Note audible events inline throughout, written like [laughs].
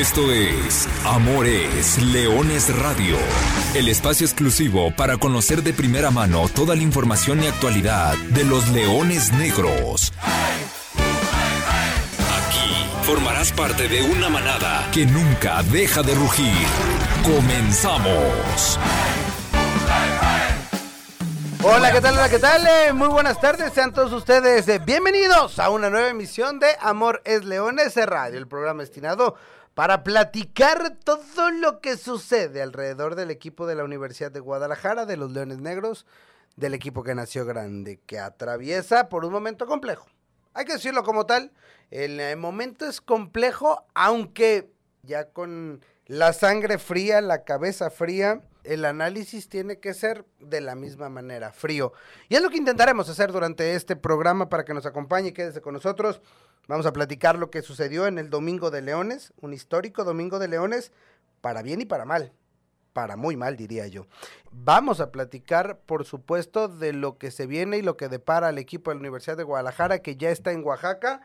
Esto es Amores Leones Radio, el espacio exclusivo para conocer de primera mano toda la información y actualidad de los leones negros. Aquí formarás parte de una manada que nunca deja de rugir. Comenzamos. Hola, ¿qué tal? Hola, ¿qué tal? Eh, muy buenas tardes, sean todos ustedes eh, bienvenidos a una nueva emisión de Amor es Leones Radio, el programa destinado para platicar todo lo que sucede alrededor del equipo de la Universidad de Guadalajara, de los Leones Negros, del equipo que nació grande, que atraviesa por un momento complejo. Hay que decirlo como tal, el eh, momento es complejo, aunque ya con la sangre fría, la cabeza fría, el análisis tiene que ser de la misma manera, frío. Y es lo que intentaremos hacer durante este programa para que nos acompañe y quédese con nosotros. Vamos a platicar lo que sucedió en el Domingo de Leones, un histórico Domingo de Leones, para bien y para mal. Para muy mal, diría yo. Vamos a platicar, por supuesto, de lo que se viene y lo que depara al equipo de la Universidad de Guadalajara, que ya está en Oaxaca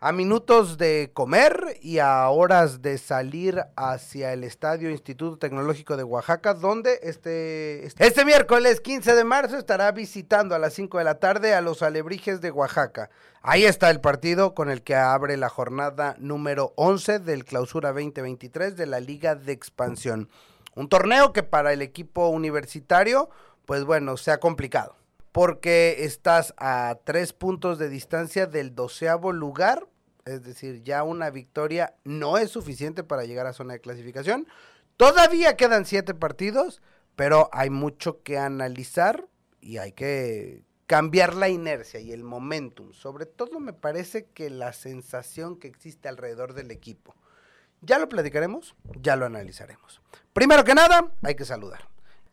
a minutos de comer y a horas de salir hacia el Estadio Instituto Tecnológico de Oaxaca, donde este, este miércoles 15 de marzo estará visitando a las 5 de la tarde a los Alebrijes de Oaxaca. Ahí está el partido con el que abre la jornada número 11 del Clausura 2023 de la Liga de Expansión. Un torneo que para el equipo universitario, pues bueno, se ha complicado porque estás a tres puntos de distancia del doceavo lugar, es decir, ya una victoria no es suficiente para llegar a zona de clasificación. Todavía quedan siete partidos, pero hay mucho que analizar y hay que cambiar la inercia y el momentum. Sobre todo me parece que la sensación que existe alrededor del equipo. Ya lo platicaremos, ya lo analizaremos. Primero que nada, hay que saludar.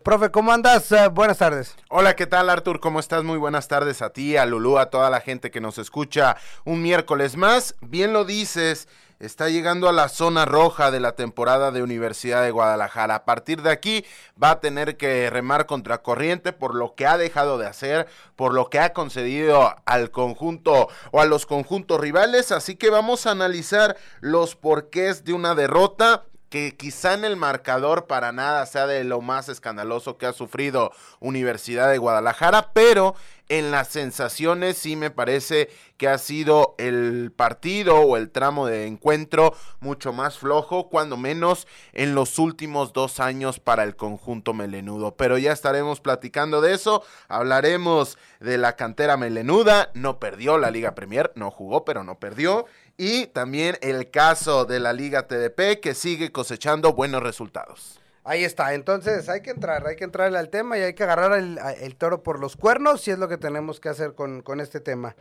Profe, ¿cómo andas? Eh, buenas tardes. Hola, ¿qué tal, Artur? ¿Cómo estás? Muy buenas tardes a ti, a Lulú, a toda la gente que nos escucha un miércoles más. Bien lo dices, está llegando a la zona roja de la temporada de Universidad de Guadalajara. A partir de aquí va a tener que remar contra corriente por lo que ha dejado de hacer, por lo que ha concedido al conjunto o a los conjuntos rivales. Así que vamos a analizar los porqués de una derrota que quizá en el marcador para nada sea de lo más escandaloso que ha sufrido Universidad de Guadalajara, pero en las sensaciones sí me parece que ha sido el partido o el tramo de encuentro mucho más flojo, cuando menos en los últimos dos años para el conjunto melenudo. Pero ya estaremos platicando de eso, hablaremos de la cantera melenuda, no perdió la Liga Premier, no jugó, pero no perdió. Y también el caso de la Liga TDP que sigue cosechando buenos resultados. Ahí está, entonces hay que entrar, hay que entrarle al tema y hay que agarrar el, toro por los cuernos y es lo que tenemos que hacer con, con este tema.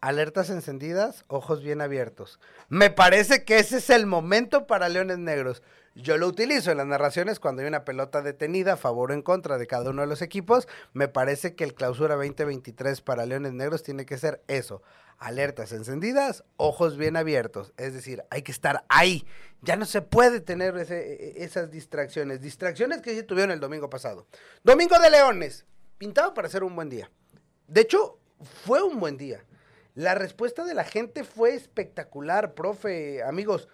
Alertas encendidas, ojos bien abiertos. Me parece que ese es el momento para Leones Negros. Yo lo utilizo en las narraciones cuando hay una pelota detenida a favor o en contra de cada uno de los equipos. Me parece que el clausura 2023 para Leones Negros tiene que ser eso alertas encendidas, ojos bien abiertos. Es decir, hay que estar ahí. Ya no se puede tener e, e, esas distracciones. Distracciones que sí tuvieron el domingo pasado. Domingo de Leones. Pintado para ser un buen día. De hecho, fue un buen día. La respuesta de la gente fue espectacular, profe, amigos.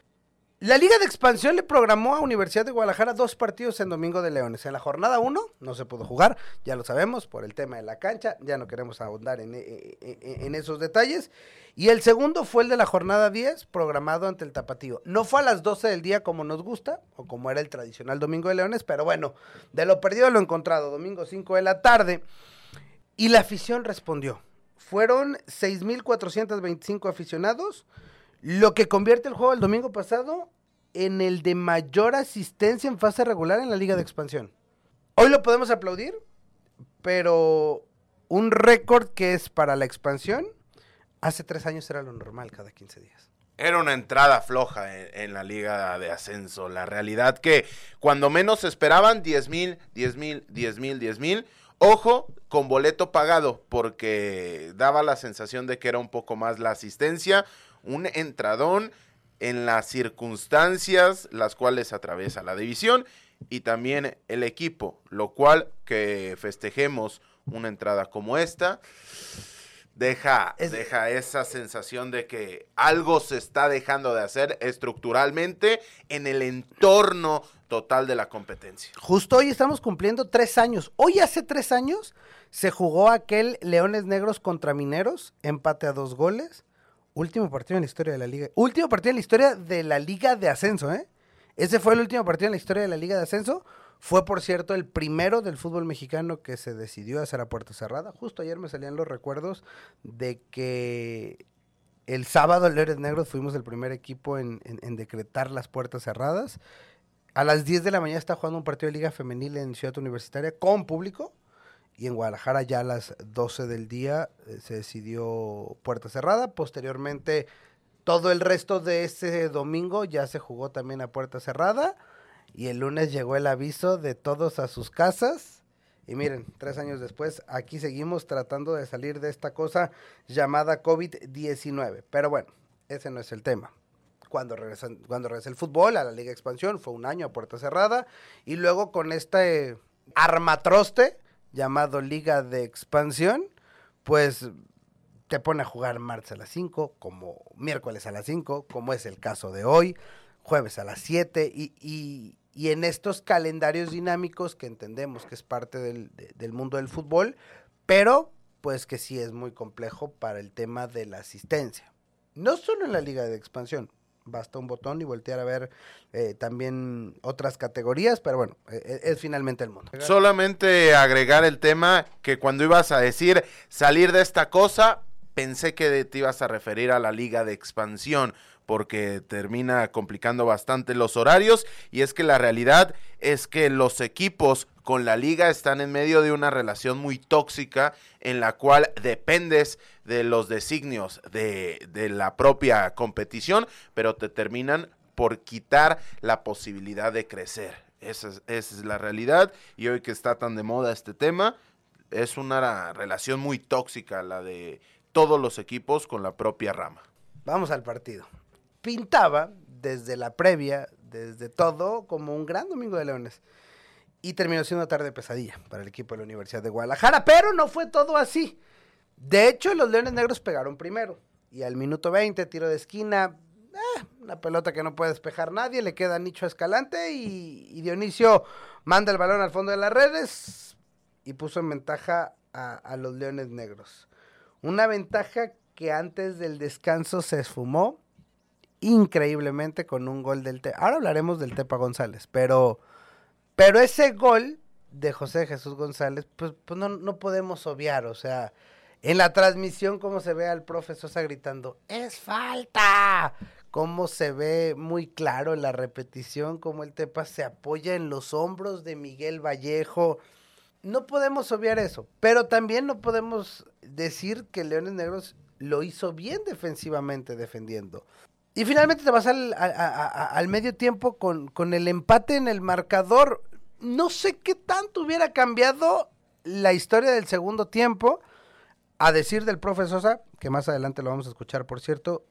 La Liga de Expansión le programó a Universidad de Guadalajara dos partidos en Domingo de Leones. En la jornada uno no se pudo jugar, ya lo sabemos, por el tema de la cancha, ya no queremos ahondar en, en, esos detalles. Y el segundo fue el de la jornada 10, programado ante el Tapatío. No fue a las 12 del día como nos gusta, o como era el tradicional Domingo de Leones, pero bueno, de lo perdido lo encontrado, domingo 5 de la tarde. Y la afición respondió. Fueron 6.425 aficionados lo que convierte el juego del domingo pasado en el de mayor asistencia en fase regular en la Liga de Expansión. Hoy lo podemos aplaudir, pero un récord que es para la expansión, hace tres años era lo normal cada 15 días. Era una entrada floja en, la liga de ascenso. La realidad que cuando menos esperaban 10 mil, 10 mil, 10 mil, 10 mil. Ojo, con boleto pagado, porque daba la sensación de que era un poco más la asistencia un entradón en las circunstancias las cuales atraviesa la división y también el equipo, lo cual que festejemos una entrada como esta deja, deja esa sensación de que algo se está dejando de hacer estructuralmente en el entorno total de la competencia. Justo hoy estamos cumpliendo tres años. Hoy hace tres años se jugó aquel Leones Negros contra Mineros, empate a dos goles. Último partido en la historia de la liga. Último partido en la historia de la liga de ascenso, ¿eh? Ese fue el último partido en la historia de la liga de ascenso. Fue, por cierto, el primero del fútbol mexicano que se decidió hacer a puerta cerrada. Justo ayer me salían los recuerdos de que el sábado, Leones Negros, fuimos el primer equipo en, decretar las puertas cerradas. A las 10 de la mañana está jugando un partido de Liga Femenil en Ciudad Universitaria con público. Y en Guadalajara ya a las 12 del día eh, se decidió puerta cerrada. Posteriormente, todo el resto de ese domingo ya se jugó también a puerta cerrada. Y el lunes llegó el aviso de todos a sus casas. Y miren, tres años después, aquí seguimos tratando de salir de esta cosa llamada COVID-19. Pero bueno, ese no es el tema. Cuando cuando regresa el fútbol a la Liga Expansión, fue un año a puerta cerrada. Y luego con este armatroste llamado Liga de Expansión, pues te pone a jugar martes a las 5, como miércoles a las 5, como es el caso de hoy, jueves a las 7, y, y en estos calendarios dinámicos que entendemos que es parte del, del, mundo del fútbol, pero pues que sí es muy complejo para el tema de la asistencia. No solo en la liga de expansión, basta un botón y voltear a ver eh, también otras categorías, pero bueno, e, e, es, finalmente el mundo. Solamente agregar el tema que cuando ibas a decir salir de esta cosa, pensé que te ibas a referir a la liga de expansión porque termina complicando bastante los horarios y es que la realidad es que los equipos con la liga están en medio de una relación muy tóxica en la cual dependes de los designios de, la propia competición, pero te terminan por quitar la posibilidad de crecer. Esa es, esa es, la realidad y hoy que está tan de moda este tema, es una relación muy tóxica la de todos los equipos con la propia rama. Vamos al partido pintaba desde la previa, desde todo, como un gran domingo de Leones. Y terminó siendo una tarde pesadilla para el equipo de la Universidad de Guadalajara, pero no fue todo así. De hecho, los Leones Negros pegaron primero. Y al minuto 20, tiro de esquina, eh, una pelota que no puede despejar nadie, le queda Nicho Escalante y, Dionisio manda el balón al fondo de las redes y puso en ventaja a, los Leones Negros. Una ventaja que antes del descanso se esfumó increíblemente con un gol del Tepa. Ahora hablaremos del Tepa González, pero, pero ese gol de José Jesús González, pues, pues no, no, podemos obviar, o sea, en la transmisión como se ve al profe Sosa gritando, es falta, cómo se ve muy claro en la repetición, cómo el Tepa se apoya en los hombros de Miguel Vallejo. No podemos obviar eso, pero también no podemos decir que Leones Negros lo hizo bien defensivamente defendiendo. Y finalmente te vas al, al medio tiempo con, con el empate en el marcador. No sé qué tanto hubiera cambiado la historia del segundo tiempo. A decir del profe Sosa, que más adelante lo vamos a escuchar, por cierto,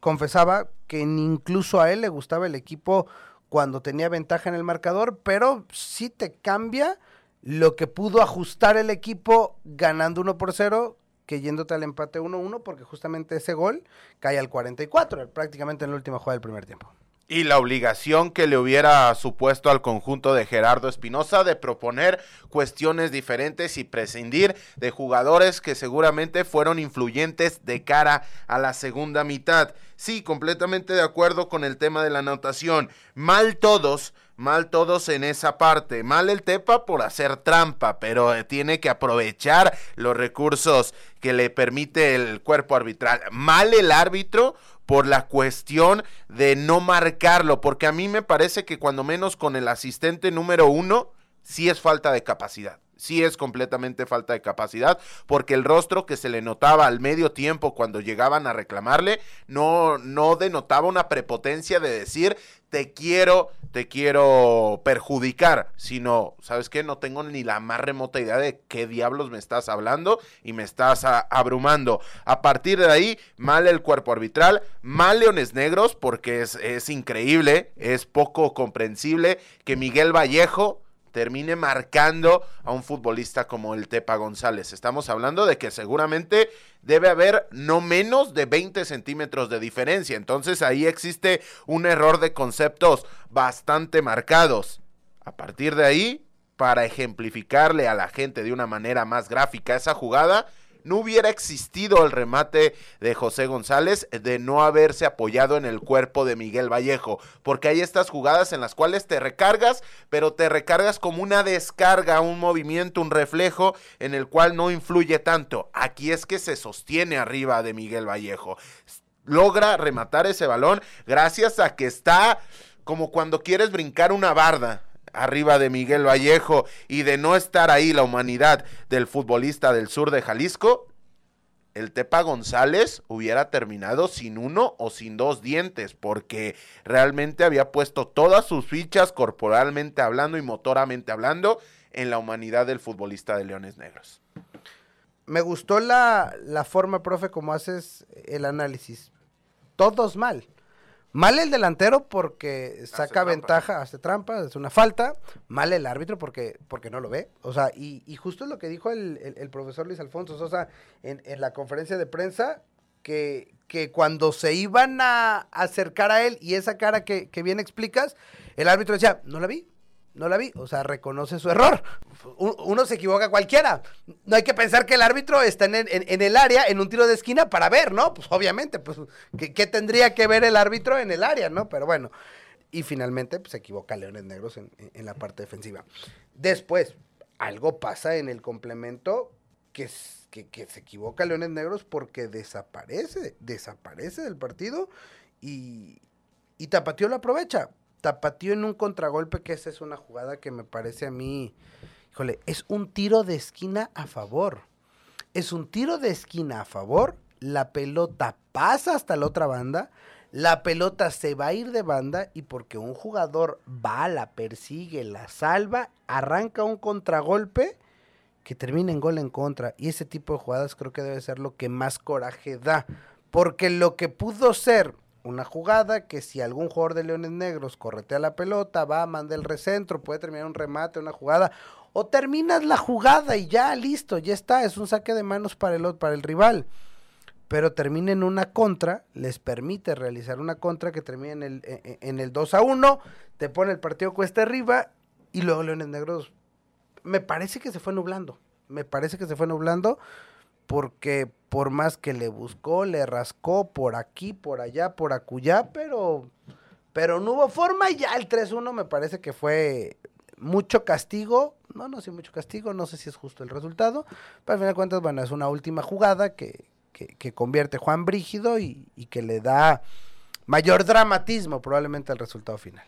confesaba que incluso a él le gustaba el equipo cuando tenía ventaja en el marcador, pero sí te cambia lo que pudo ajustar el equipo ganando 1 por 0 que yéndote al empate 1-1 porque justamente ese gol cae al 44, prácticamente en la última jugada del primer tiempo. Y la obligación que le hubiera supuesto al conjunto de Gerardo Espinosa de proponer cuestiones diferentes y prescindir de jugadores que seguramente fueron influyentes de cara a la segunda mitad. Sí, completamente de acuerdo con el tema de la anotación. Mal todos, Mal todos en esa parte. Mal el Tepa por hacer trampa, pero eh, tiene que aprovechar los recursos que le permite el cuerpo arbitral. Mal el árbitro por la cuestión de no marcarlo, porque a mí me parece que cuando menos con el asistente número uno, sí es falta de capacidad sí es completamente falta de capacidad, porque el rostro que se le notaba al medio tiempo cuando llegaban a reclamarle no, no denotaba una prepotencia de decir te quiero, te quiero perjudicar, sino, ¿sabes qué? No tengo ni la más remota idea de qué diablos me estás hablando y me estás abrumando. A partir de ahí, mal el cuerpo arbitral, mal Leones Negros, porque es, es increíble, es poco comprensible que Miguel Vallejo termine marcando a un futbolista como el Tepa González. Estamos hablando de que seguramente debe haber no menos de 20 centímetros de diferencia. Entonces ahí existe un error de conceptos bastante marcados. A partir de ahí, para ejemplificarle a la gente de una manera más gráfica esa jugada, no hubiera existido el remate de José González de no haberse apoyado en el cuerpo de Miguel Vallejo, porque hay estas jugadas en las cuales te recargas, pero te recargas como una descarga, un movimiento, un reflejo en el cual no influye tanto. Aquí es que se sostiene arriba de Miguel Vallejo. Logra rematar ese balón gracias a que está como cuando quieres brincar una barda arriba de Miguel Vallejo y de no estar ahí la humanidad del futbolista del sur de Jalisco, el Tepa González hubiera terminado sin uno o sin dos dientes, porque realmente había puesto todas sus fichas corporalmente hablando y motoramente hablando en la humanidad del futbolista de Leones Negros. Me gustó la, la forma, profe, como haces el análisis. Todos mal. Mal el delantero porque saca ventaja, hace trampa, es una falta. Mal el árbitro porque, porque no lo ve. O sea, y, y justo es lo que dijo el, el, profesor Luis Alfonso Sosa en, en, la conferencia de prensa, que, que cuando se iban a acercar a él y esa cara que, que bien explicas, el árbitro decía, no la vi, no la vi, o sea, reconoce su error. Uno se equivoca cualquiera. No hay que pensar que el árbitro está en, el área, en un tiro de esquina para ver, ¿no? Pues obviamente, pues, ¿qué, tendría que ver el árbitro en el área, ¿no? Pero bueno, y finalmente pues, se equivoca Leones Negros en, en la parte defensiva. Después, algo pasa en el complemento que, que, que se equivoca Leones Negros porque desaparece, desaparece del partido y, y Tapatío lo aprovecha tapatío en un contragolpe, que esa es una jugada que me parece a mí, híjole, es un tiro de esquina a favor. Es un tiro de esquina a favor, la pelota pasa hasta la otra banda, la pelota se va a ir de banda y porque un jugador va, la persigue, la salva, arranca un contragolpe que termina en gol en contra. Y ese tipo de jugadas creo que debe ser lo que más coraje da. Porque lo que pudo ser una jugada que si algún jugador de Leones Negros corretea la pelota, va, manda el recentro, puede terminar un remate, una jugada, o terminas la jugada y ya, listo, ya está, es un saque de manos para el, para el rival. Pero termina en una contra, les permite realizar una contra que termina en el, e, e, en el 2 a 1, te pone el partido cuesta arriba y luego Leones Negros, me parece que se fue nublando, me parece que se fue nublando porque por más que le buscó, le rascó por aquí, por allá, por acullá, pero, pero no hubo forma. Y ya el 3-1 me parece que fue mucho castigo, no, no sé, mucho castigo, no sé si es justo el resultado, pero al final de cuentas, bueno, es una última jugada que, que, convierte Juan Brígido y, y que le da mayor dramatismo probablemente al resultado final.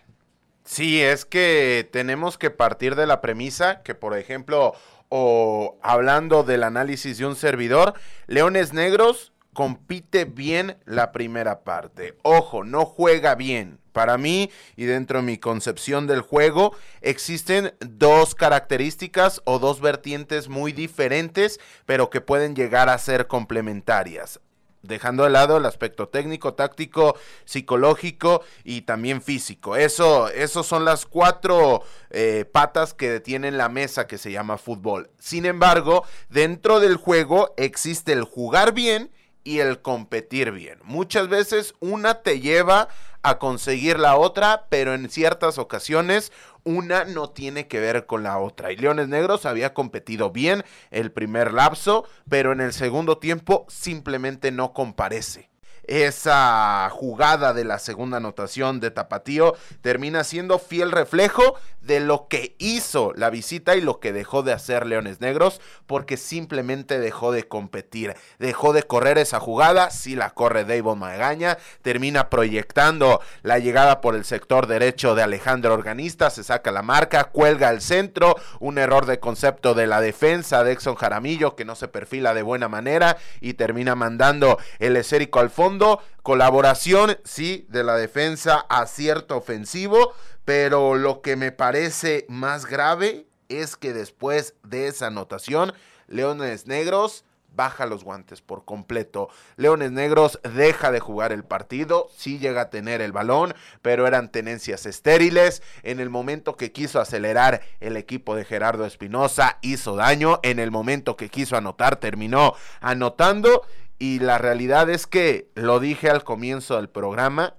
Sí, es que tenemos que partir de la premisa que, por ejemplo, o hablando del análisis de un servidor, Leones Negros compite bien la primera parte. Ojo, no juega bien. Para mí y dentro de mi concepción del juego existen dos características o dos vertientes muy diferentes, pero que pueden llegar a ser complementarias dejando de lado el aspecto técnico, táctico, psicológico y también físico. Eso, esos son las cuatro eh, patas que detienen la mesa que se llama fútbol. Sin embargo, dentro del juego existe el jugar bien y el competir bien. Muchas veces una te lleva a conseguir la otra, pero en ciertas ocasiones una no tiene que ver con la otra. Y Leones Negros había competido bien el primer lapso, pero en el segundo tiempo simplemente no comparece esa jugada de la segunda anotación de Tapatío termina siendo fiel reflejo de lo que hizo la visita y lo que dejó de hacer Leones Negros, porque simplemente dejó de competir, dejó de correr esa jugada, si la corre David Magaña, termina proyectando la llegada por el sector derecho de Alejandro Organista, se saca la marca, cuelga al centro, un error de concepto de la defensa de Exxon Jaramillo que no se perfila de buena manera y termina mandando el esérico al fondo, colaboración, sí, de la defensa, acierto ofensivo, pero lo que me parece más grave es que después de esa anotación, Leones Negros baja los guantes por completo. Leones Negros deja de jugar el partido, sí llega a tener el balón, pero eran tenencias estériles. En el momento que quiso acelerar el equipo de Gerardo Espinosa, hizo daño. En el momento que quiso anotar, terminó anotando. Y la realidad es que, lo dije al comienzo del programa,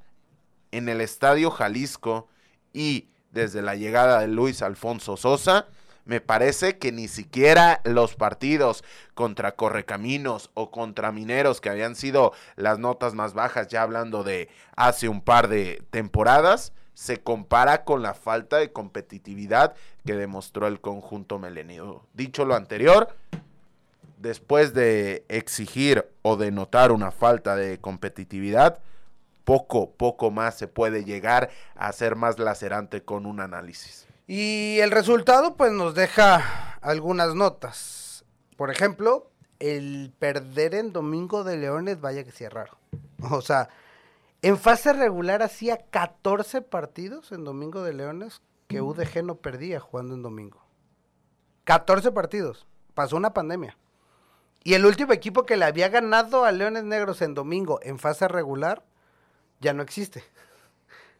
en el Estadio Jalisco y desde la llegada de Luis Alfonso Sosa, me parece que ni siquiera los partidos contra Correcaminos o contra Mineros, que habían sido las notas más bajas, ya hablando de hace un par de temporadas, se compara con la falta de competitividad que demostró el conjunto melenio. Dicho lo anterior, después de exigir o de notar una falta de competitividad, poco, poco más se puede llegar a ser más lacerante con un análisis. Y el resultado pues nos deja algunas notas. Por ejemplo, el perder en Domingo de Leones, vaya que sea raro. O sea, en fase regular hacía 14 partidos en Domingo de Leones que UDG no perdía jugando en Domingo. 14 partidos. Pasó una pandemia. Y el último equipo que le había ganado a Leones Negros en Domingo en fase regular ya no existe.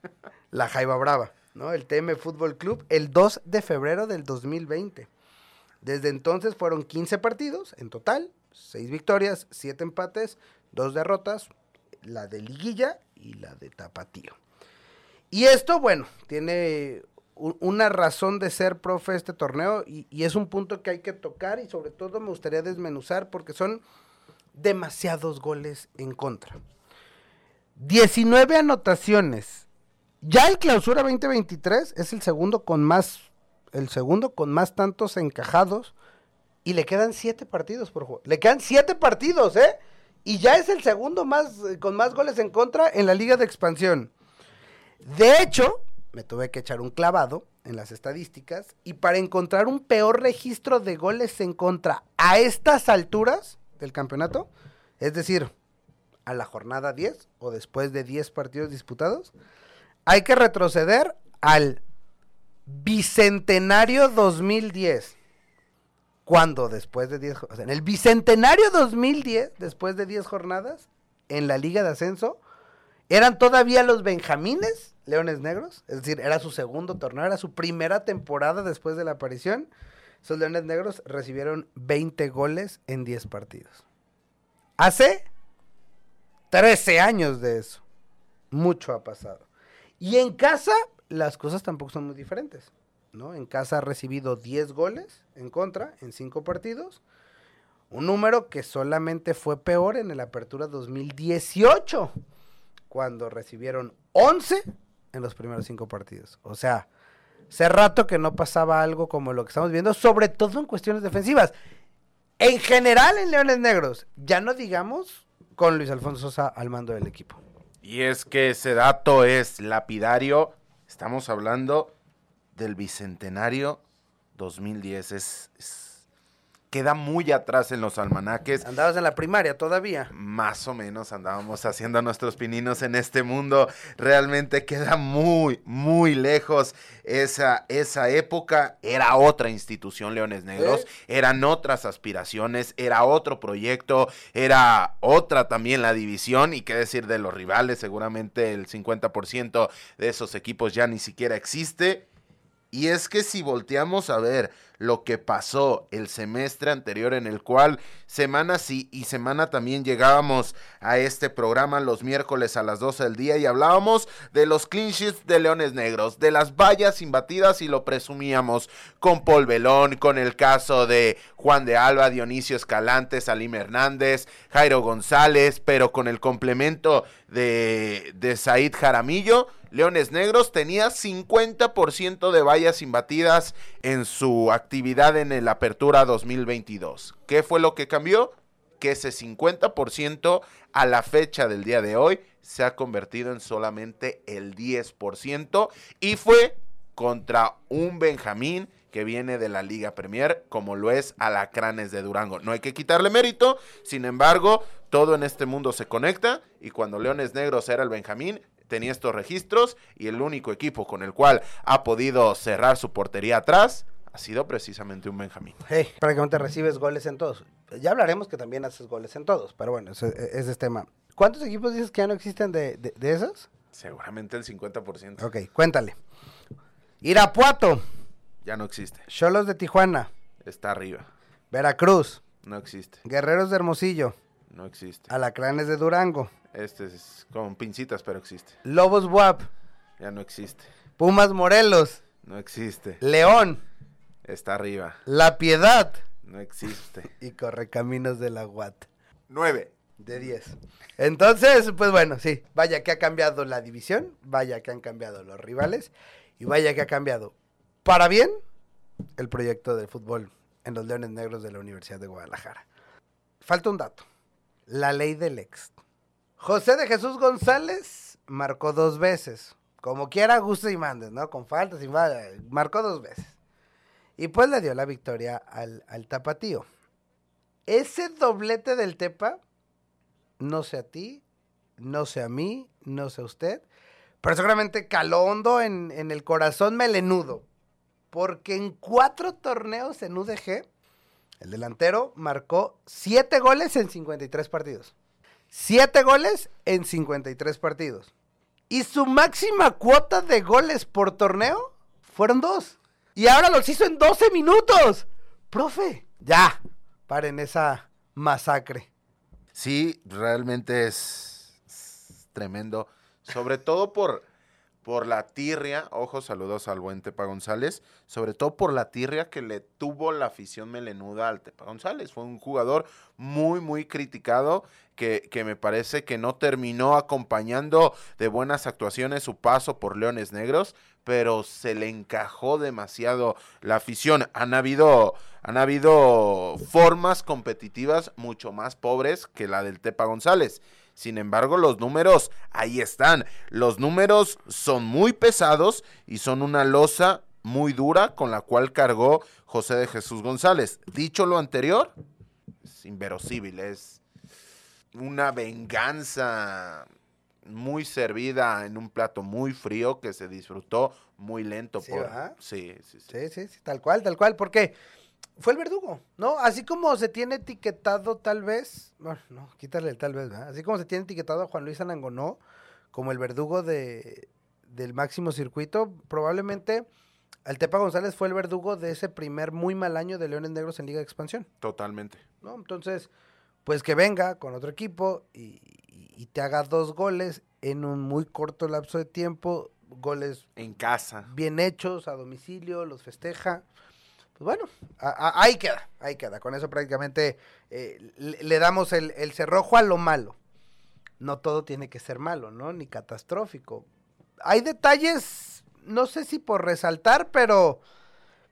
[laughs] La Jaiba Brava. ¿no? El TM Fútbol Club, el 2 de febrero del 2020. Desde entonces fueron 15 partidos en total, 6 victorias, 7 empates, 2 derrotas, la de liguilla y la de tapatío. Y esto, bueno, tiene una razón de ser, profe, este torneo y, es un punto que hay que tocar y sobre todo me gustaría desmenuzar porque son demasiados goles en contra. 19 anotaciones ya el clausura 2023 es el segundo con más, el segundo con más tantos encajados y le quedan siete partidos por juego. Le quedan siete partidos, ¿eh? Y ya es el segundo más, eh, con más goles en contra en la liga de expansión. De hecho, me tuve que echar un clavado en las estadísticas y para encontrar un peor registro de goles en contra a estas alturas del campeonato, es decir, a la jornada 10 o después de 10 partidos disputados, hay que retroceder al Bicentenario 2010. Cuando después de 10, o sea, en el Bicentenario 2010, después de 10 jornadas, en la Liga de Ascenso, eran todavía los Benjamines, Leones Negros, es decir, era su segundo torneo, era su primera temporada después de la aparición. Esos Leones Negros recibieron 20 goles en 10 partidos. Hace 13 años de eso. Mucho ha pasado. Y en casa, las cosas tampoco son muy diferentes. ¿no? En casa ha recibido 10 goles en contra en 5 partidos. Un número que solamente fue peor en el Apertura 2018, cuando recibieron 11 en los primeros 5 partidos. O sea, hace rato que no pasaba algo como lo que estamos viendo, sobre todo en cuestiones defensivas. En general en Leones Negros, ya no digamos con Luis Alfonso Sosa al mando del equipo. Y es que ese dato es lapidario. Estamos hablando del Bicentenario 2010. Es, queda muy atrás en los almanaques. Andabas en la primaria todavía. Más o menos andábamos haciendo nuestros pininos en este mundo. Realmente queda muy, muy lejos esa, esa época. Era otra institución, Leones Negros. ¿Eh? Eran otras aspiraciones, era otro proyecto, era otra también la división. Y qué decir de los rivales, seguramente el 50% de esos equipos ya ni siquiera existe. Y es que si volteamos a ver lo que pasó el semestre anterior en el cual semana sí y semana también llegábamos a este programa los miércoles a las 12 del día y hablábamos de los clean sheets de Leones Negros, de las vallas imbatidas y lo presumíamos con Paul Belón, con el caso de Juan de Alba, Dionisio Escalante, Salim Hernández, Jairo González, pero con el complemento de, de Said Jaramillo Leones Negros tenía 50% de vallas imbatidas en su actividad en el Apertura 2022. ¿Qué fue lo que cambió? Que ese 50% a la fecha del día de hoy se ha convertido en solamente el 10% y fue contra un Benjamín que viene de la Liga Premier, como lo es Alacranes de Durango. No hay que quitarle mérito, sin embargo, todo en este mundo se conecta y cuando Leones Negros era el Benjamín, tenía estos registros y el único equipo con el cual ha podido cerrar su portería atrás ha sido precisamente un Benjamín. Hey, prácticamente recibes goles en todos. Ya hablaremos que también haces goles en todos, pero bueno, ese, ese es tema. ¿Cuántos equipos dices que ya no existen de, de, de esos? Seguramente el 50%. Ok, cuéntale. Irapuato, Ya no existe. Cholos de Tijuana, Está arriba. Veracruz, No existe. Guerreros de Hermosillo, No existe. Alacranes de Durango, Este es con pincitas, pero existe. Lobos Buap, Ya no existe. Pumas Morelos, No existe. León, Está arriba. La Piedad No existe. y Correcaminos de la Guat. 9. De 10. Entonces, pues bueno, sí, vaya que ha cambiado la división, vaya que han cambiado los rivales y vaya que ha cambiado para bien el proyecto de fútbol en los Leones Negros de la Universidad de Guadalajara. Falta un dato, la ley del ex. José de Jesús González marcó dos veces, como quiera guste y mandes, ¿no? Con falta, sin falta, marcó dos veces. Y pues le dio la victoria al, al tapatío. Ese doblete del Tepa no sé a ti, no sé a mí, no sé a usted, pero seguramente caló hondo en, en el corazón melenudo. Porque en cuatro torneos en UDG, el delantero marcó siete goles en 53 partidos. Siete goles en 53 partidos. Y su máxima cuota de goles por torneo fueron dos. Y ahora los hizo en 12 minutos. Profe, ya, paren esa masacre. Sí, realmente es, es tremendo. Sobre todo por, por la tirria. Ojo, saludos al buen Tepa González. Sobre todo por la tirria que le tuvo la afición melenuda al Tepa González. Fue un jugador muy, muy criticado. Que, que me parece que no terminó acompañando de buenas actuaciones su paso por Leones Negros, pero se le encajó demasiado la afición. Han habido, han habido formas competitivas mucho más pobres que la del Tepa González. Sin embargo, los números ahí están. Los números son muy pesados y son una losa muy dura con la cual cargó José de Jesús González. Dicho lo anterior, es inverosímil, es una venganza muy servida en un plato muy frío que se disfrutó muy lento. Sí, por... sí, sí, sí. Sí, sí, sí, tal cual, tal cual, porque fue el verdugo, ¿no? Así como se tiene etiquetado tal vez, bueno, no, quítale el tal vez, ¿verdad? Así como se tiene etiquetado a Juan Luis Anangonó como el verdugo de, del máximo circuito, probablemente el Tepa González fue el verdugo de ese primer muy mal año de Leones Negros en Liga de Expansión, Totalmente. ¿no? Entonces, pues que venga con otro equipo y te haga dos goles en un muy corto lapso de tiempo, goles En casa. bien hechos, a domicilio, los festeja. Pues bueno, ahí queda, ahí queda. Con eso prácticamente eh, le, damos el, el cerrojo a lo malo. No todo tiene que ser malo, ¿no? Ni catastrófico. Hay detalles, no sé si por resaltar, pero,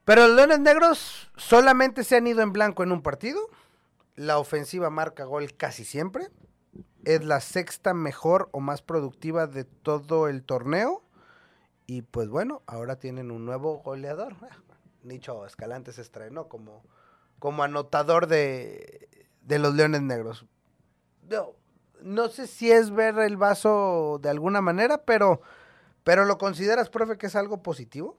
pero los Leones Negros solamente se han ido en blanco en un partido. La ofensiva marca gol casi siempre. Es la sexta mejor o más productiva de todo el torneo. Y pues bueno, ahora tienen un nuevo goleador. Nicho Escalante se estrenó como, como anotador de, de los Leones Negros. No, no sé si es ver el vaso de alguna manera, pero, pero ¿lo consideras, profe, que es algo positivo?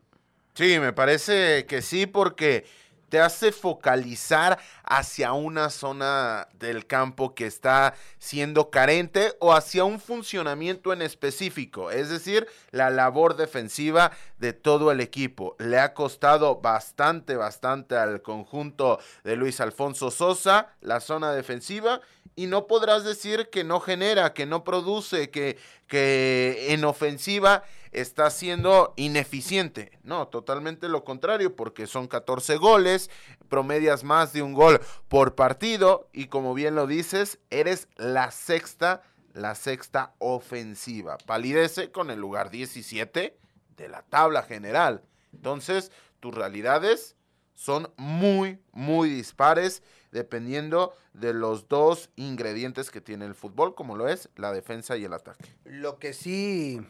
Sí, me parece que sí, porque te hace focalizar hacia una zona del campo que está siendo carente o hacia un funcionamiento en específico, es decir, la labor defensiva de todo el equipo. Le ha costado bastante, bastante al conjunto de Luis Alfonso Sosa la zona defensiva y no podrás decir que no genera, que no produce, que, que en ofensiva está siendo ineficiente. No, totalmente lo contrario, porque son 14 goles, promedias más de un gol por partido y como bien lo dices, eres la sexta, la sexta ofensiva. Palidece con el lugar 17 de la tabla general. Entonces, tus realidades son muy, muy dispares dependiendo de los dos ingredientes que tiene el fútbol, como lo es la defensa y el ataque. Lo que sí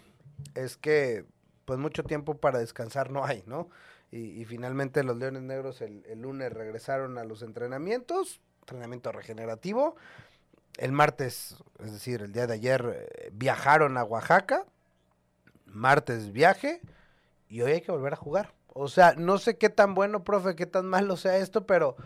es que pues mucho tiempo para descansar no hay, ¿no? Y, y finalmente los Leones Negros el, el lunes regresaron a los entrenamientos, entrenamiento regenerativo. El martes, es decir, el día de ayer, eh, viajaron a Oaxaca. Martes viaje. Y hoy hay que volver a jugar. O sea, no sé qué tan bueno, profe, qué tan malo sea esto, pero,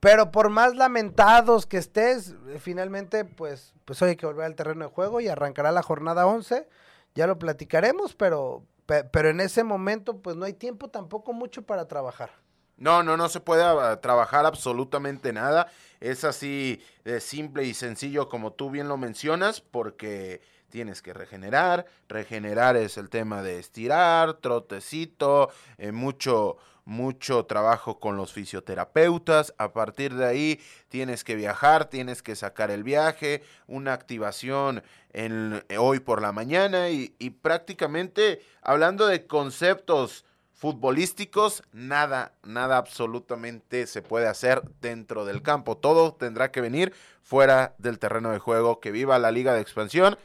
pero por más lamentados que estés, eh, finalmente, pues, pues hoy hay que volver al terreno de juego y arrancará la jornada 11. Ya lo platicaremos, pero, pero en ese momento, pues no hay tiempo tampoco mucho para trabajar. No, no, no se puede ah, trabajar absolutamente nada. Es así de simple y sencillo como tú bien lo mencionas, porque tienes que regenerar. Regenerar es el tema de estirar, trotecito, eh, mucho, mucho trabajo con los fisioterapeutas. A partir de ahí tienes que viajar, tienes que sacar el viaje, una activación en, hoy por la mañana y, y prácticamente hablando de conceptos futbolísticos, nada, nada absolutamente se puede hacer dentro del campo. Todo tendrá que venir fuera del terreno de juego. Que viva la liga de expansión.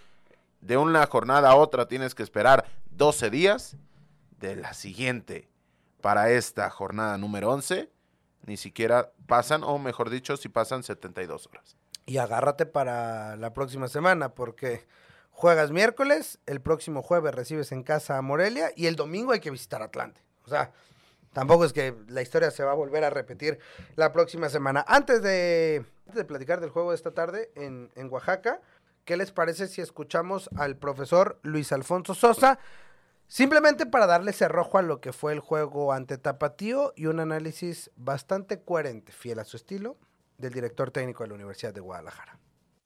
De una jornada a otra tienes que esperar 12 días. De la siguiente para esta jornada número 11, ni siquiera pasan, o mejor dicho, si pasan 72 horas. Y agárrate para la próxima semana, porque juegas miércoles, el próximo jueves recibes en casa a Morelia y el domingo hay que visitar Atlante. O sea, tampoco es que la historia se va a volver a repetir la próxima semana. Antes de, de platicar del juego de esta tarde en, en Oaxaca, ¿qué les parece si escuchamos al profesor Luis Alfonso Sosa? Simplemente para darle cerrojo a lo que fue el juego ante Tapatío y un análisis bastante coherente, fiel a su estilo, del director técnico de la Universidad de Guadalajara.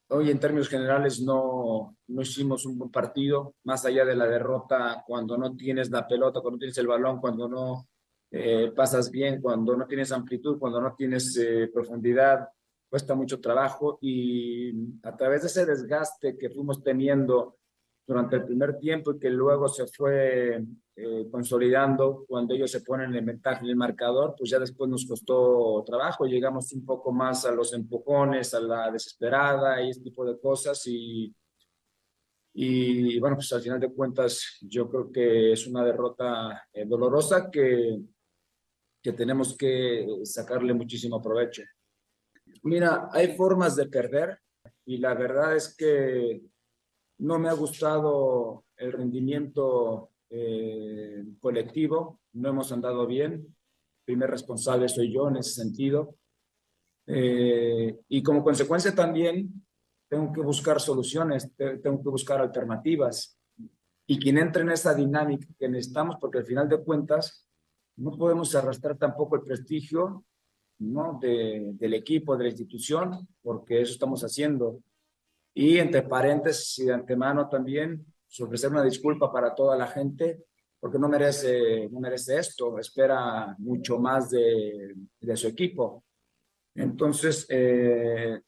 Hoy en términos generales no, no hicimos un buen partido, más allá de la derrota cuando no tienes la pelota, cuando no tienes el balón, cuando no eh, pasas bien, cuando no tienes amplitud, cuando no tienes eh, profundidad, cuesta mucho trabajo y a través de ese desgaste que fuimos teniendo durante el primer tiempo y que luego se fue eh, consolidando cuando ellos se ponen en ventaja en el marcador, pues ya después nos costó trabajo, llegamos un poco más a los empujones, a la desesperada y este tipo de cosas y, y bueno, pues al final de cuentas yo creo que es una derrota eh, dolorosa que, que tenemos que sacarle muchísimo provecho. Mira, hay formas de perder y la verdad es que no me ha gustado el rendimiento eh, colectivo, no hemos andado bien. primer responsable soy yo en ese sentido. Eh, y como consecuencia también tengo que buscar soluciones, tengo que buscar alternativas. Y quien entre en esa dinámica que necesitamos, porque al final de cuentas no podemos arrastrar tampoco el prestigio ¿no? De, del equipo, de la institución, porque eso estamos haciendo. Y entre paréntesis y de antemano también, ofrecer una disculpa para toda la gente, porque no merece, no merece esto, espera mucho más de, de su equipo. Entonces, eh,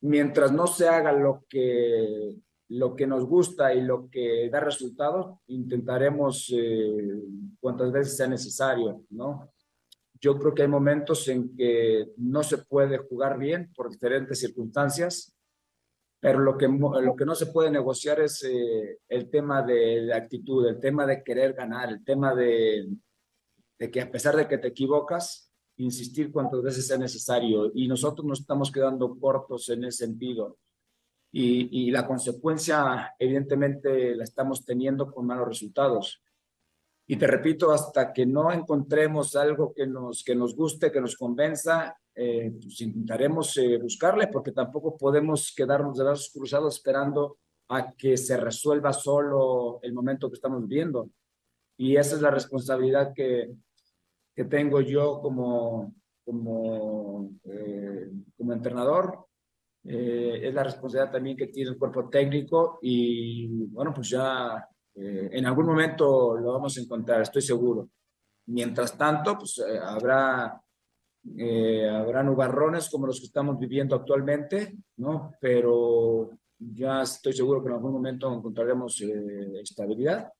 mientras no se haga lo que, lo que nos gusta y lo que da resultados, intentaremos eh, cuantas veces sea necesario, ¿no? Yo creo que hay momentos en que no se puede jugar bien por diferentes circunstancias pero lo que, lo que no se puede negociar es eh, el tema de, actitud, el tema de querer ganar, el tema de, de, que a pesar de que te equivocas, insistir cuantas veces sea necesario. Y nosotros nos estamos quedando cortos en ese sentido. Y, y la consecuencia, evidentemente, la estamos teniendo con malos resultados. Y te repito, hasta que no encontremos algo que nos, que nos guste, que nos convenza, eh, pues intentaremos eh, buscarle, porque tampoco podemos quedarnos de brazos cruzados esperando a que se resuelva solo el momento que estamos viviendo. Y esa es la responsabilidad que, que tengo yo como, como, eh, como entrenador. es la responsabilidad también que tiene el cuerpo técnico y bueno, pues ya en algún momento lo vamos a encontrar, estoy seguro. Mientras tanto, pues habrá eh, habrán nubarrones como los que estamos viviendo actualmente, ¿no? Pero ya estoy seguro que en algún momento encontraremos eh, estabilidad.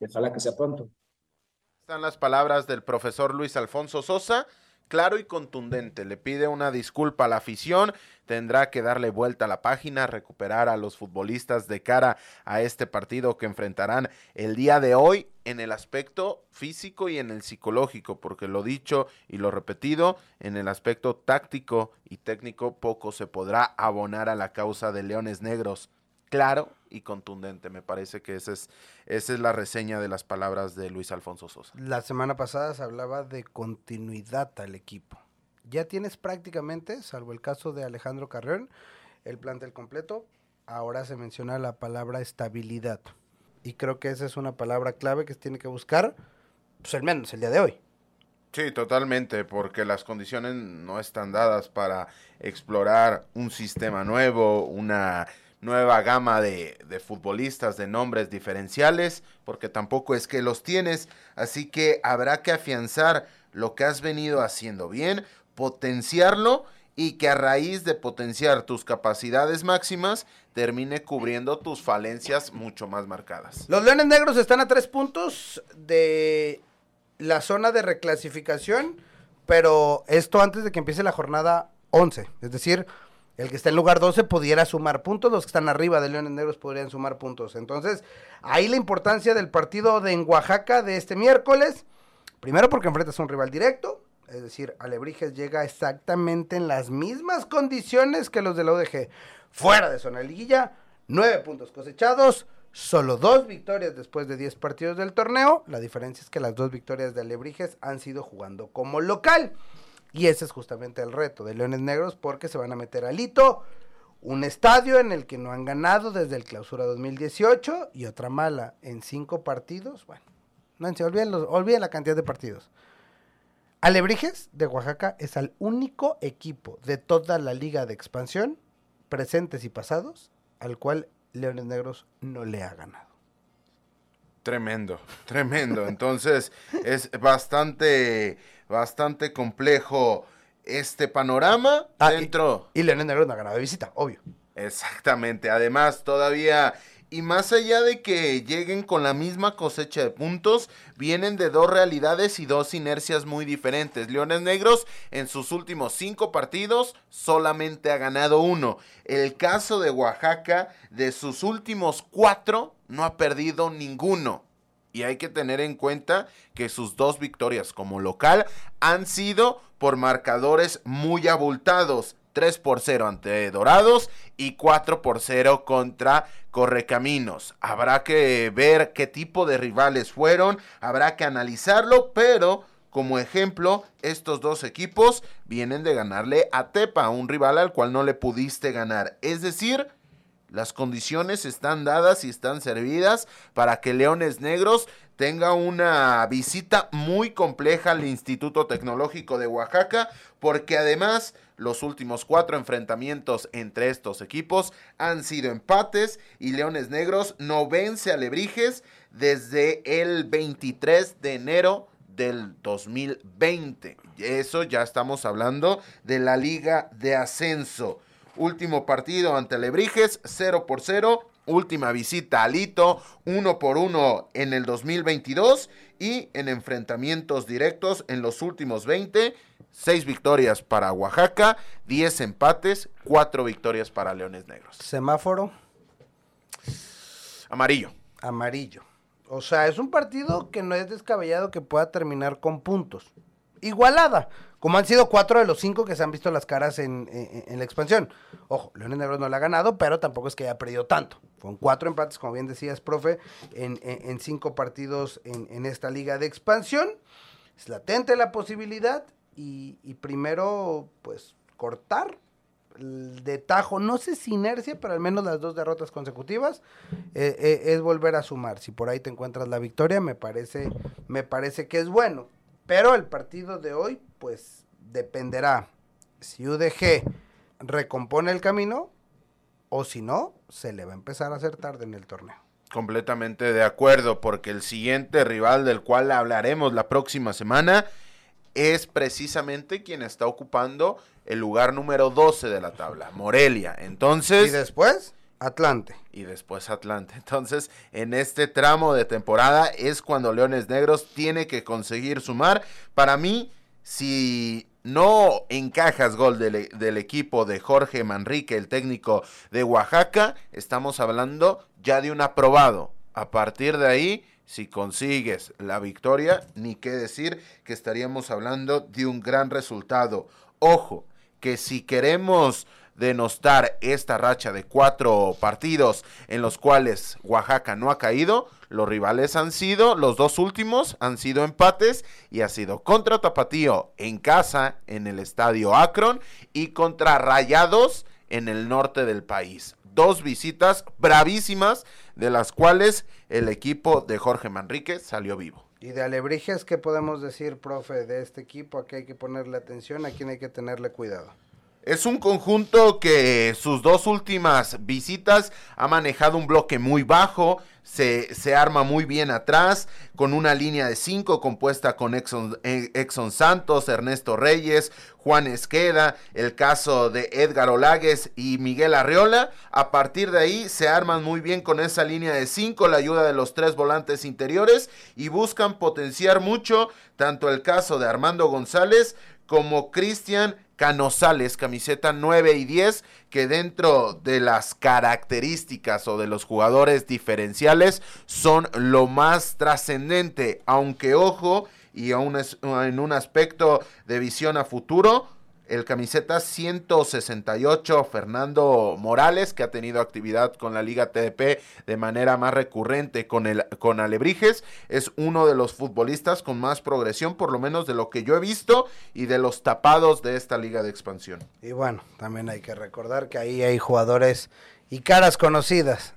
Ojalá que sea pronto. Están las palabras del profesor Luis Alfonso Sosa claro y contundente. Le pide una disculpa a la afición, tendrá que darle vuelta a la página, recuperar a los futbolistas de cara a este partido que enfrentarán el día de hoy en el aspecto físico y en el psicológico, porque lo dicho y lo repetido, en el aspecto táctico y técnico poco se podrá abonar a la causa de Leones Negros. Claro y contundente. Me parece que esa es, esa es la reseña de las palabras de Luis Alfonso Sosa. La semana pasada se hablaba de continuidad al equipo. Ya tienes prácticamente, salvo el caso de Alejandro Carrión, el plantel completo. Ahora se menciona la palabra estabilidad. Y creo que esa es una palabra clave que se tiene que buscar, pues al menos el día de hoy. Sí, totalmente, porque las condiciones no están dadas para explorar un sistema nuevo, una nueva gama de, de, futbolistas de nombres diferenciales, porque tampoco es que los tienes, así que habrá que afianzar lo que has venido haciendo bien, potenciarlo y que a raíz de potenciar tus capacidades máximas termine cubriendo tus falencias mucho más marcadas. Los Leones Negros están a tres puntos de la zona de reclasificación, pero esto antes de que empiece la jornada 11, es decir, el que está en lugar 12 pudiera sumar puntos, los que están arriba de Leones Negros podrían sumar puntos. Entonces, ahí la importancia del partido de Oaxaca de este miércoles, primero porque enfrentas a un rival directo, es decir, Alebrijes llega exactamente en las mismas condiciones que los de la UDG. Fuera de zona liguilla, nueve puntos cosechados, solo dos victorias después de diez partidos del torneo. La diferencia es que las dos victorias de Alebrijes han sido jugando como local. Y ese es justamente el reto de Leones Negros porque se van a meter al hito, un estadio en el que no han ganado desde el clausura 2018 y otra mala en cinco partidos. Bueno, no se olviden, los, olviden la cantidad de partidos. Alebrijes de Oaxaca es el único equipo de toda la liga de expansión, presentes y pasados, al cual Leones Negros no le ha ganado. Tremendo, tremendo. Entonces es bastante, bastante complejo este panorama Ah, dentro. Y, y Leones Negros no ha ganado de visita, obvio. Exactamente. Además, todavía y más allá de que lleguen con la misma cosecha de puntos, vienen de dos realidades y dos inercias muy diferentes. Leones Negros en sus últimos cinco partidos solamente ha ganado uno. El caso de Oaxaca, de sus últimos cuatro, no ha perdido ninguno. Y hay que tener en cuenta que sus dos victorias como local han sido por marcadores muy abultados. 3 por 0 ante Dorados y 4 por 0 contra Correcaminos. Habrá que ver qué tipo de rivales fueron, habrá que analizarlo, pero como ejemplo, estos dos equipos vienen de ganarle a Tepa, un rival al cual no le pudiste ganar. Es decir, las condiciones están dadas y están servidas para que Leones Negros tenga una visita muy compleja al Instituto Tecnológico de Oaxaca, porque además los últimos cuatro enfrentamientos entre estos equipos han sido empates y Leones Negros no vence a Lebrijes desde el 23 de enero del 2020. Eso ya estamos hablando de la Liga de Ascenso. Último partido ante Lebrijes, 0 por 0. Última visita a Lito, 1 por 1 en el 2022. Y en enfrentamientos directos en los últimos 20, 6 victorias para Oaxaca, 10 empates, 4 victorias para Leones Negros. Semáforo Amarillo. amarillo. O sea, es un partido que no es descabellado que pueda terminar con puntos. Igualada, como han sido cuatro de los cinco que se han visto las caras en, la expansión. Ojo, Leones Negros no la ha ganado, pero tampoco es que haya perdido tanto. Con cuatro empates, como bien decías, profe, en, cinco partidos en, esta liga de expansión. Es latente la posibilidad y, primero, pues, cortar de tajo, no sé si inercia, pero al menos las dos derrotas consecutivas, eh, eh, es volver a sumar. Si por ahí te encuentras la victoria, me parece, me parece que es bueno. Pero el partido de hoy, pues, dependerá si UDG recompone el camino o si no, se le va a empezar a hacer tarde en el torneo. Completamente de acuerdo, porque el siguiente rival del cual hablaremos la próxima semana es precisamente quien está ocupando el lugar número 12 de la tabla, Morelia. Y Entonces, después, Atlante. y después Atlante. [laughs] Entonces, en este tramo de temporada es cuando Leones Negros tiene que conseguir sumar. Para mí, si no encajas gol del, del equipo de Jorge Manrique, el técnico de Oaxaca, estamos hablando ya de un aprobado. A partir de ahí, si consigues la victoria, ni qué decir que estaríamos hablando de un gran resultado. Ojo, que si queremos denostar esta racha de cuatro partidos en los cuales Oaxaca no ha caído, los rivales han sido, los dos últimos han sido empates y ha sido contra Tapatío en casa en el estadio Akron y contra Rayados en el norte del país. Dos visitas bravísimas de las cuales el equipo de Jorge Manrique salió vivo. Y de Alebrijes, ¿qué podemos decir, profe, de este equipo? ¿A qué hay que ponerle atención? ¿A quién hay que tenerle cuidado? Es un conjunto que sus dos últimas visitas ha manejado un bloque muy bajo, se, se arma muy bien atrás, con una línea de cinco compuesta con Exxon, eh, Exxon, Santos, Ernesto Reyes, Juan Esqueda, el caso de Edgar Olagues y Miguel Arriola. A partir de ahí se arman muy bien con esa línea de cinco, la ayuda de los tres volantes interiores y buscan potenciar mucho tanto el caso de Armando González como Cristian Canosales, camiseta 9 y 10, que dentro de las características o de los jugadores diferenciales son lo más trascendente, aunque ojo, y aún en un aspecto de visión a futuro, el camiseta 168 Fernando Morales, que ha tenido actividad con la Liga TDP de manera más recurrente con, el, con Alebrijes, es uno de los futbolistas con más progresión, por lo menos de lo que yo he visto y de los tapados de esta Liga de Expansión. Y bueno, también hay que recordar que ahí hay jugadores y caras conocidas.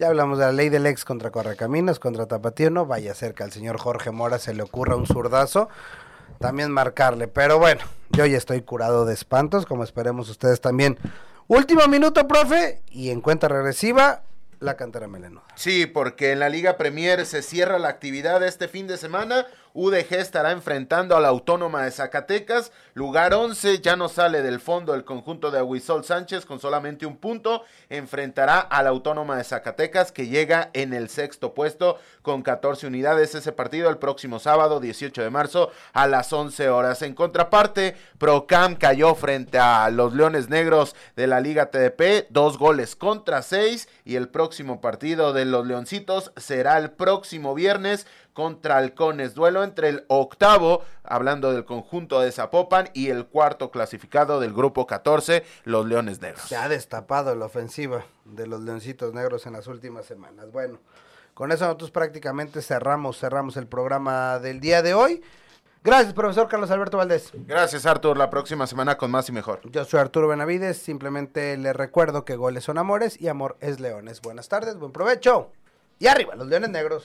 Ya hablamos de la ley del ex contra Correcaminos, contra Tapatío, no vaya a ser que al señor Jorge Mora se le ocurra un zurdazo también marcarle. Pero bueno, yo ya estoy curado de espantos, como esperemos ustedes también. Último minuto, profe, y en cuenta regresiva, la cantera melenuda. Sí, porque en la Liga Premier se cierra la actividad este fin de semana. UDG estará enfrentando a la Autónoma de Zacatecas. Lugar 11 ya no sale del fondo el conjunto de Aguisol Sánchez con solamente un punto. Enfrentará a la Autónoma de Zacatecas que llega en el sexto puesto con 14 unidades. Ese partido el próximo sábado 18 de marzo a las 11 horas. En contraparte, Procam cayó frente a los Leones Negros de la Liga TDP. Dos goles contra seis. Y el próximo partido de los Leoncitos será el próximo viernes contra Halcones. Duelo entre el octavo, hablando del conjunto de Zapopan, y el cuarto clasificado del grupo 14, los Leones Negros. Se ha destapado la ofensiva de los Leoncitos Negros en las últimas semanas. Bueno, con eso nosotros prácticamente cerramos, cerramos el programa del día de hoy. Gracias, profesor Carlos Alberto Valdés. Gracias, Artur. La próxima semana con más y mejor. Yo soy Arturo Benavides. Simplemente le recuerdo que goles son amores y amor es leones. Buenas tardes, buen provecho. Y arriba, los leones negros.